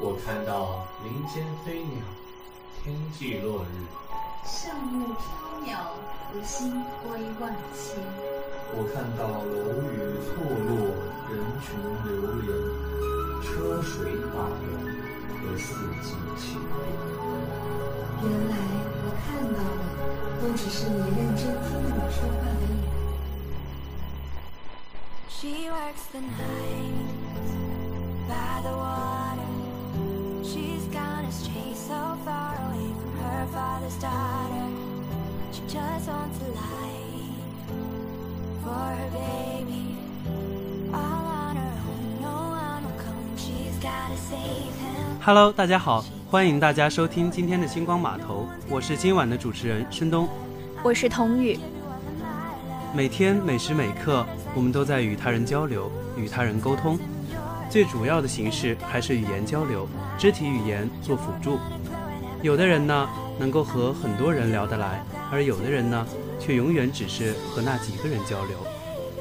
我看到林间飞鸟，天际落日，圣木飘渺，无心归万千。我看到楼宇错落，人群流连，车水马龙和四季情原来我看到的都只是你认真听我说话的 Hello，大家好，欢迎大家收听今天的星光码头，我是今晚的主持人申东。我是童宇。每天每时每刻，我们都在与他人交流，与他人沟通。最主要的形式还是语言交流，肢体语言做辅助。有的人呢，能够和很多人聊得来，而有的人呢，却永远只是和那几个人交流。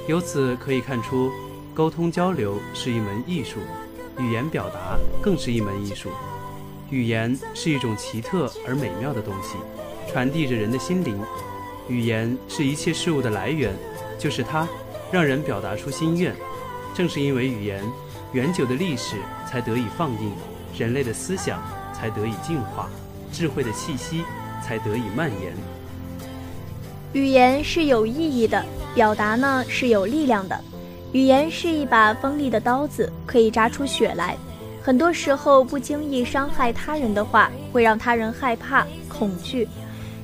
由此可以看出，沟通交流是一门艺术，语言表达更是一门艺术。语言是一种奇特而美妙的东西，传递着人的心灵。语言是一切事物的来源，就是它，让人表达出心愿。正是因为语言，远久的历史才得以放映，人类的思想才得以进化，智慧的气息才得以蔓延。语言是有意义的，表达呢是有力量的。语言是一把锋利的刀子，可以扎出血来。很多时候，不经意伤害他人的话，会让他人害怕、恐惧。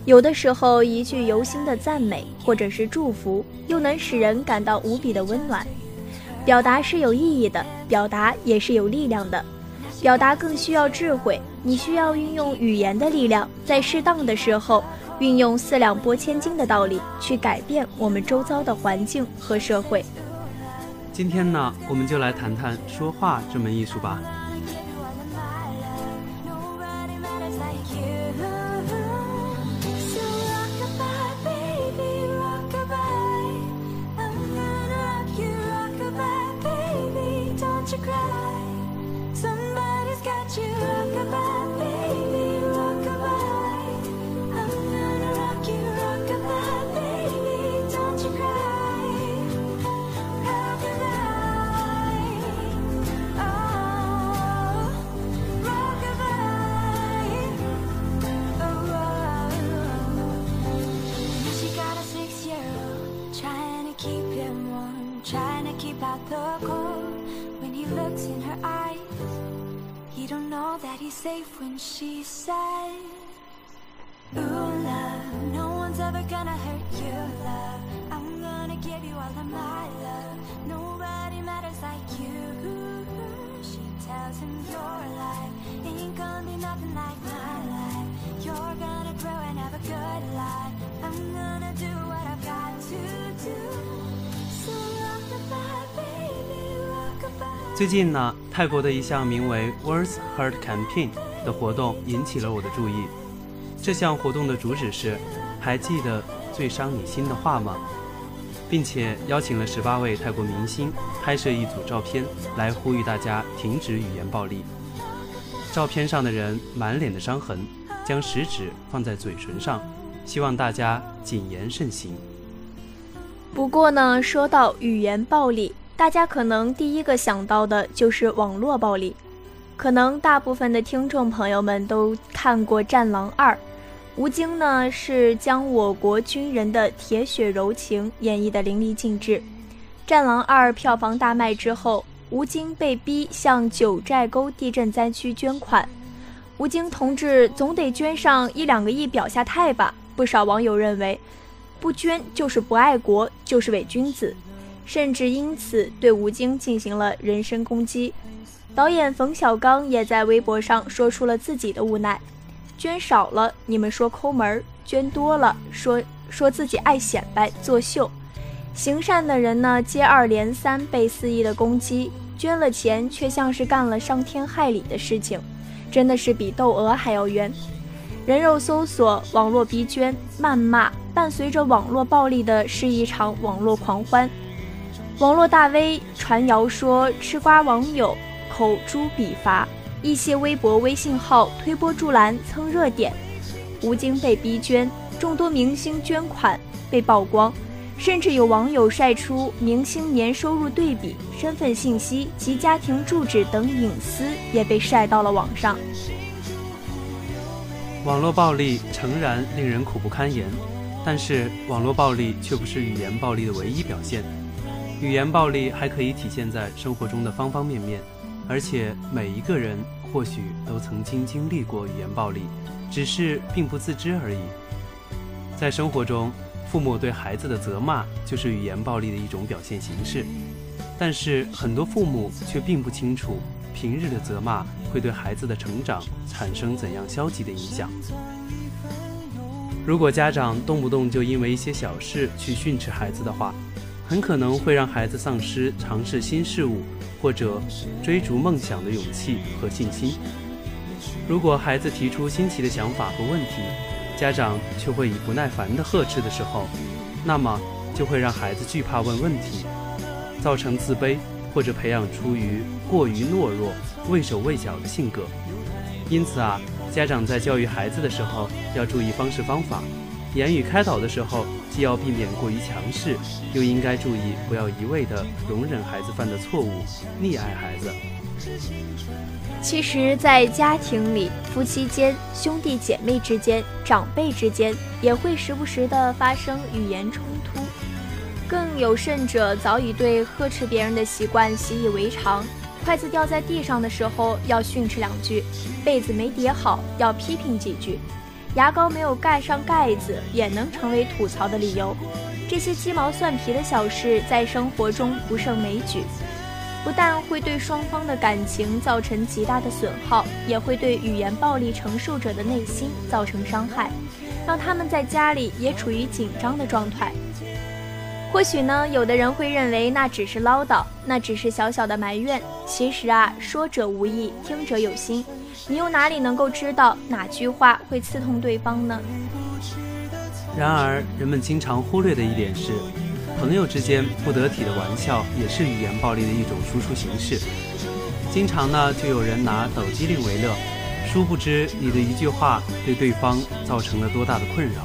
有的时候，一句由心的赞美或者是祝福，又能使人感到无比的温暖。表达是有意义的，表达也是有力量的。表达更需要智慧，你需要运用语言的力量，在适当的时候，运用四两拨千斤的道理去改变我们周遭的环境和社会。今天呢，我们就来谈谈说话这门艺术吧。To warm, trying to keep out the cold. When he looks in her eyes, he don't know that he's safe when she says, Ooh, love, no one's ever gonna hurt you, love. I'm gonna give you all of my love. Nobody matters like you. She tells him your life ain't gonna be nothing like my life. You're gonna grow and have a good life. I'm gonna do what I've got to do. 最近呢，泰国的一项名为 Words Heart Campaign 的活动引起了我的注意。这项活动的主旨是：还记得最伤你心的话吗？并且邀请了十八位泰国明星拍摄一组照片，来呼吁大家停止语言暴力。照片上的人满脸的伤痕，将食指放在嘴唇上，希望大家谨言慎行。不过呢，说到语言暴力，大家可能第一个想到的就是网络暴力。可能大部分的听众朋友们都看过《战狼二》，吴京呢是将我国军人的铁血柔情演绎的淋漓尽致。《战狼二》票房大卖之后，吴京被逼向九寨沟地震灾区捐款。吴京同志总得捐上一两个亿表下态吧？不少网友认为，不捐就是不爱国，就是伪君子，甚至因此对吴京进行了人身攻击。导演冯小刚也在微博上说出了自己的无奈：捐少了你们说抠门，捐多了说说自己爱显摆作秀。行善的人呢，接二连三被肆意的攻击，捐了钱却像是干了伤天害理的事情，真的是比窦娥还要冤。人肉搜索、网络逼捐、谩骂，伴随着网络暴力的是一场网络狂欢。网络大 V 传谣说，吃瓜网友口诛笔伐，一些微博、微信号推波助澜蹭热点，吴京被逼捐，众多明星捐款被曝光，甚至有网友晒出明星年收入对比、身份信息及家庭住址等隐私也被晒到了网上。网络暴力诚然令人苦不堪言，但是网络暴力却不是语言暴力的唯一表现。语言暴力还可以体现在生活中的方方面面，而且每一个人或许都曾经经历过语言暴力，只是并不自知而已。在生活中，父母对孩子的责骂就是语言暴力的一种表现形式，但是很多父母却并不清楚，平日的责骂会对孩子的成长产生怎样消极的影响。如果家长动不动就因为一些小事去训斥孩子的话，很可能会让孩子丧失尝试新事物或者追逐梦想的勇气和信心。如果孩子提出新奇的想法和问题，家长却会以不耐烦的呵斥的时候，那么就会让孩子惧怕问问题，造成自卑或者培养出于过于懦弱、畏手畏脚的性格。因此啊，家长在教育孩子的时候要注意方式方法。言语开导的时候，既要避免过于强势，又应该注意不要一味的容忍孩子犯的错误，溺爱孩子。其实，在家庭里，夫妻间、兄弟姐妹之间、长辈之间，也会时不时的发生语言冲突。更有甚者，早已对呵斥别人的习惯习以为常。筷子掉在地上的时候，要训斥两句；被子没叠好，要批评几句。牙膏没有盖上盖子，也能成为吐槽的理由。这些鸡毛蒜皮的小事，在生活中不胜枚举，不但会对双方的感情造成极大的损耗，也会对语言暴力承受者的内心造成伤害，让他们在家里也处于紧张的状态。或许呢，有的人会认为那只是唠叨，那只是小小的埋怨。其实啊，说者无意，听者有心。你又哪里能够知道哪句话会刺痛对方呢？然而，人们经常忽略的一点是，朋友之间不得体的玩笑也是语言暴力的一种输出形式。经常呢，就有人拿抖机灵为乐，殊不知你的一句话对对方造成了多大的困扰。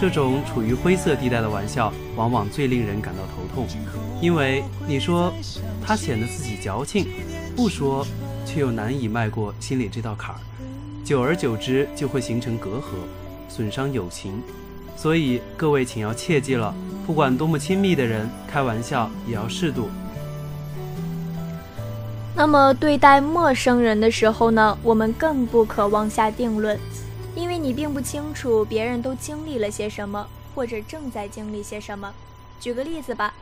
这种处于灰色地带的玩笑，往往最令人感到头痛，因为你说他显得自己矫情，不说。却又难以迈过心里这道坎儿，久而久之就会形成隔阂，损伤友情。所以各位请要切记了，不管多么亲密的人，开玩笑也要适度。那么对待陌生人的时候呢，我们更不可妄下定论，你并不清楚别人都经历了些什么，或者正在经历些什么。举个例子吧。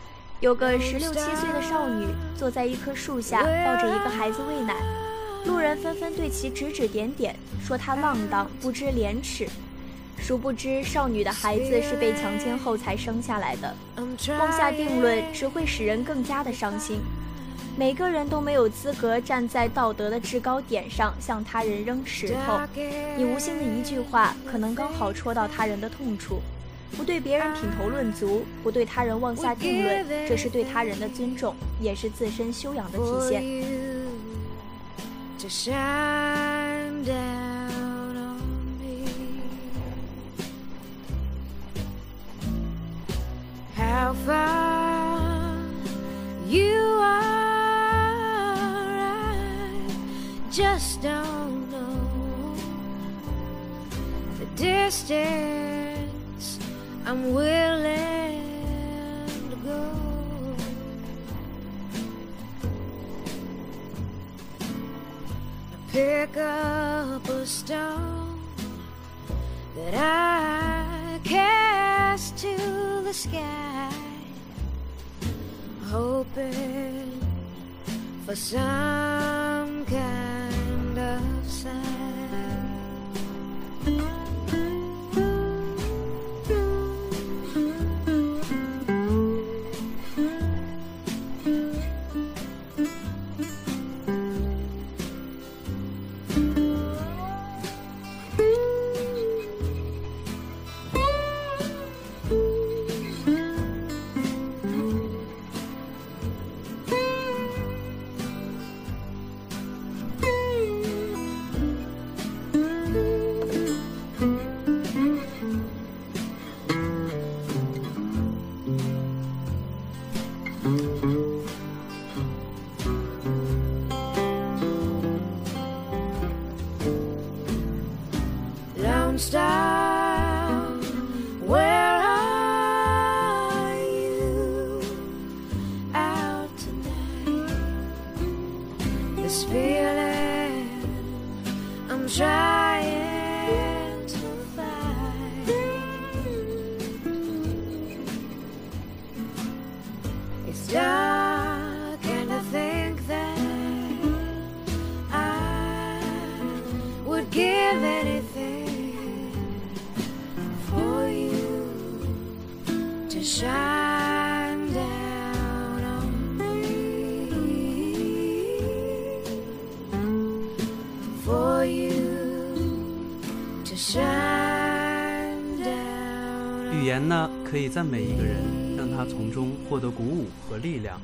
有个十六七岁的少女坐在一棵树下，抱着一个孩子喂奶，路人纷纷对其指指点点，说她浪荡不知廉耻。殊不知，少女的孩子是被强奸后才生下来的。妄下定论只会使人更加的伤心。每个人都没有资格站在道德的制高点上向他人扔石头。你无心的一句话，可能刚好戳到他人的痛处。不对别人品头论足，不对他人妄下定论，这是对他人的尊重，也是自身修养的体现。I'm willing to go. I Pick up a stone that I cast to the sky, hoping for some kind 语言呢，可以赞美一个人，让他从中获得鼓舞和力量；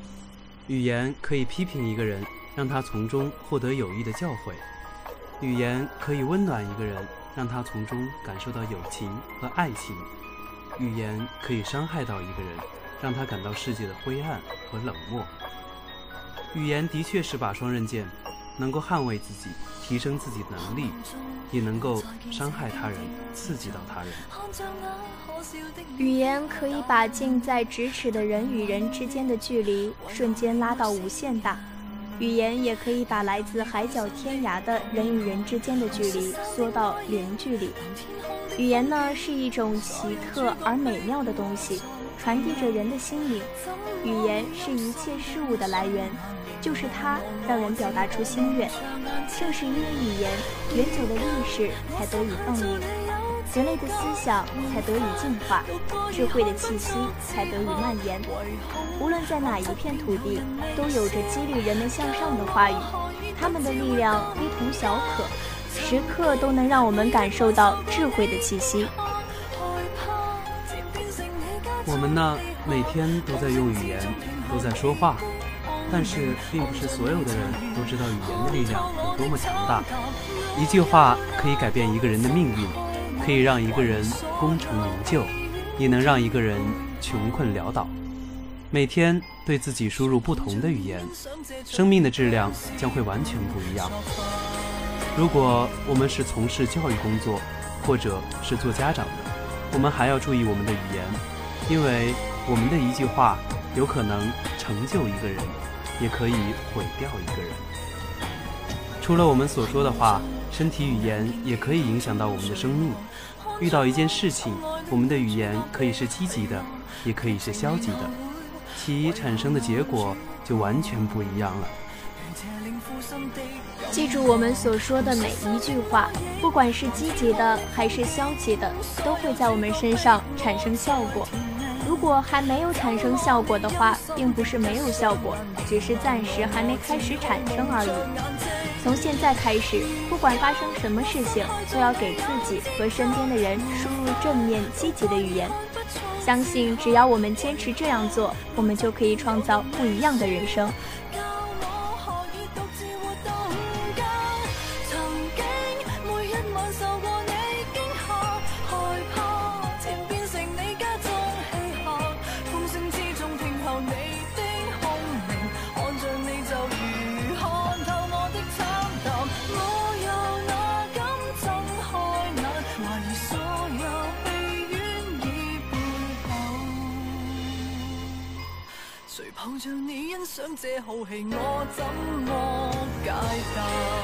语言可以批评一个人，让他从中获得有益的教诲；语言可以温暖一个人，让他从中感受到友情和爱情；语言可以伤害到一个人，让他感到世界的灰暗和冷漠。语言的确是把双刃剑，能够捍卫自己，提升自己能力，也能够伤害他人，刺激到他人。语言可以把近在咫尺的人与人之间的距离瞬间拉到无限大，语言也可以把来自海角天涯的人与人之间的距离缩到零距离。语言呢，是一种奇特而美妙的东西，传递着人的心灵。语言是一切事物的来源。就是它让人表达出心愿，正是因为语言，远久的历史才得以放映，人类的思想才得以进化，智慧的气息才得以蔓延。无论在哪一片土地，都有着激励人们向上的话语，他们的力量非同小可，时刻都能让我们感受到智慧的气息。我们呢，每天都在用语言，都在说话。但是，并不是所有的人都知道语言的力量有多么强大。一句话可以改变一个人的命运，可以让一个人功成名就，也能让一个人穷困潦倒。每天对自己输入不同的语言，生命的质量将会完全不一样。如果我们是从事教育工作，或者是做家长的，我们还要注意我们的语言，因为我们的一句话有可能成就一个人。也可以毁掉一个人。除了我们所说的话，身体语言也可以影响到我们的生命。遇到一件事情，我们的语言可以是积极的，也可以是消极的，其产生的结果就完全不一样了。记住我们所说的每一句话，不管是积极的还是消极的，都会在我们身上产生效果。如果还没有产生效果的话，并不是没有效果，只是暂时还没开始产生而已。从现在开始，不管发生什么事情，都要给自己和身边的人输入正面积极的语言。相信只要我们坚持这样做，我们就可以创造不一样的人生。像你欣赏这好戏，我怎么解答？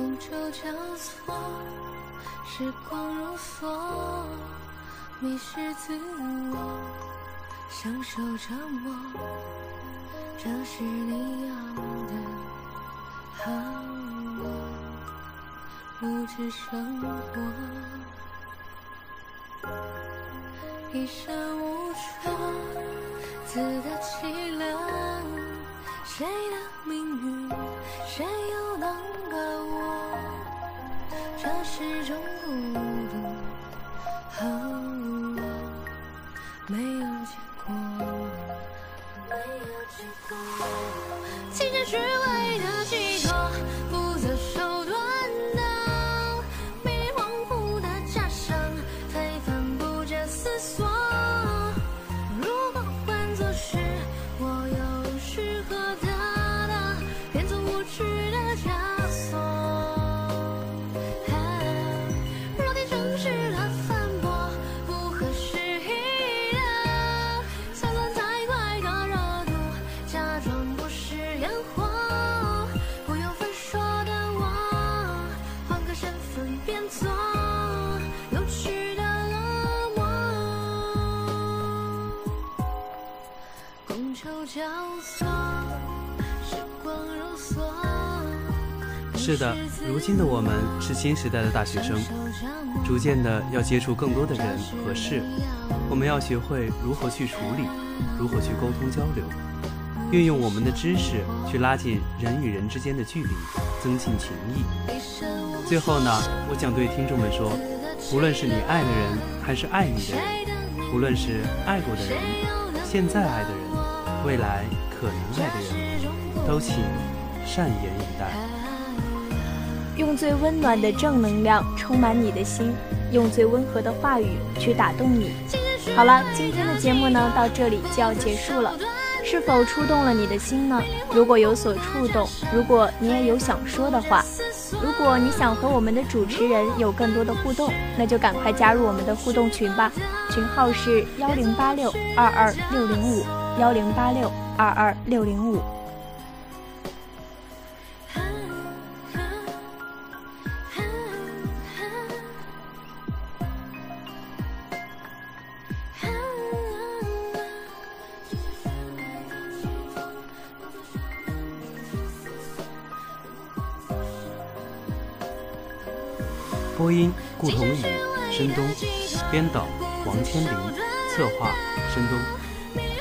觥筹交错，时光如梭，迷失自我，享受折磨，这是你要的和我物质生活，一生无常，自得其乐。谁的命运，谁又能把握？这是种孤独和我没有是的，如今的我们是新时代的大学生，逐渐的要接触更多的人和事，我们要学会如何去处理，如何去沟通交流，运用我们的知识去拉近人与人之间的距离，增进情谊。最后呢，我想对听众们说，无论是你爱的人，还是爱你的人，无论是爱过的人，现在爱的人，未来可能爱的人，都请善言以待。用最温暖的正能量充满你的心，用最温和的话语去打动你。好了，今天的节目呢到这里就要结束了，是否触动了你的心呢？如果有所触动，如果你也有想说的话，如果你想和我们的主持人有更多的互动，那就赶快加入我们的互动群吧，群号是幺零八六二二六零五幺零八六二二六零五。播音：顾同宇、申东，编导：王千林，策划：申东。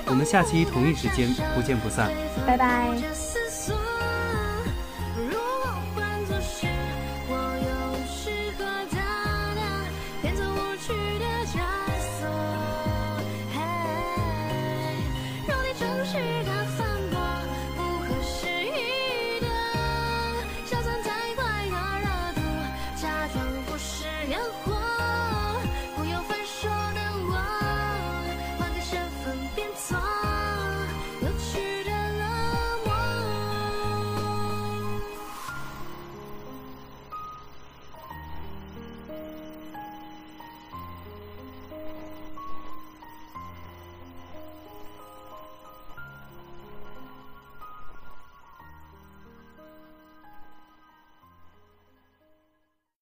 我们下期同一时间不见不散。拜拜。